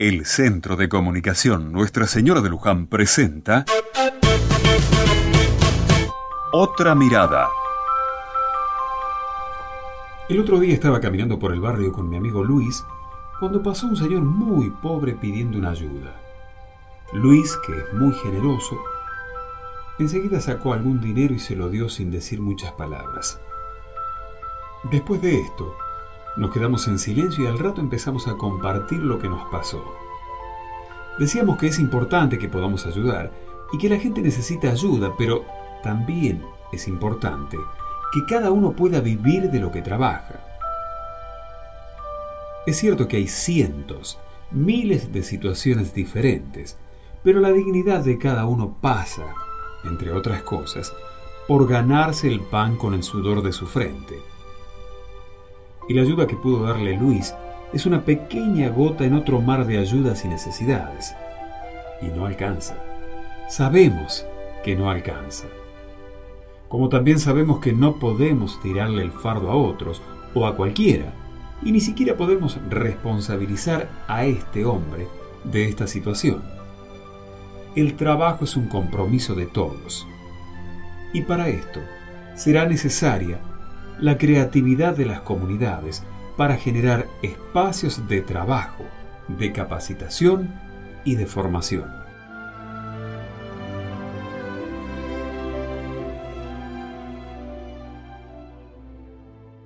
El Centro de Comunicación Nuestra Señora de Luján presenta Otra Mirada. El otro día estaba caminando por el barrio con mi amigo Luis cuando pasó un señor muy pobre pidiendo una ayuda. Luis, que es muy generoso, enseguida sacó algún dinero y se lo dio sin decir muchas palabras. Después de esto, nos quedamos en silencio y al rato empezamos a compartir lo que nos pasó. Decíamos que es importante que podamos ayudar y que la gente necesita ayuda, pero también es importante que cada uno pueda vivir de lo que trabaja. Es cierto que hay cientos, miles de situaciones diferentes, pero la dignidad de cada uno pasa, entre otras cosas, por ganarse el pan con el sudor de su frente y la ayuda que pudo darle Luis es una pequeña gota en otro mar de ayudas y necesidades. Y no alcanza. Sabemos que no alcanza. Como también sabemos que no podemos tirarle el fardo a otros o a cualquiera, y ni siquiera podemos responsabilizar a este hombre de esta situación. El trabajo es un compromiso de todos. Y para esto será necesaria la creatividad de las comunidades para generar espacios de trabajo, de capacitación y de formación.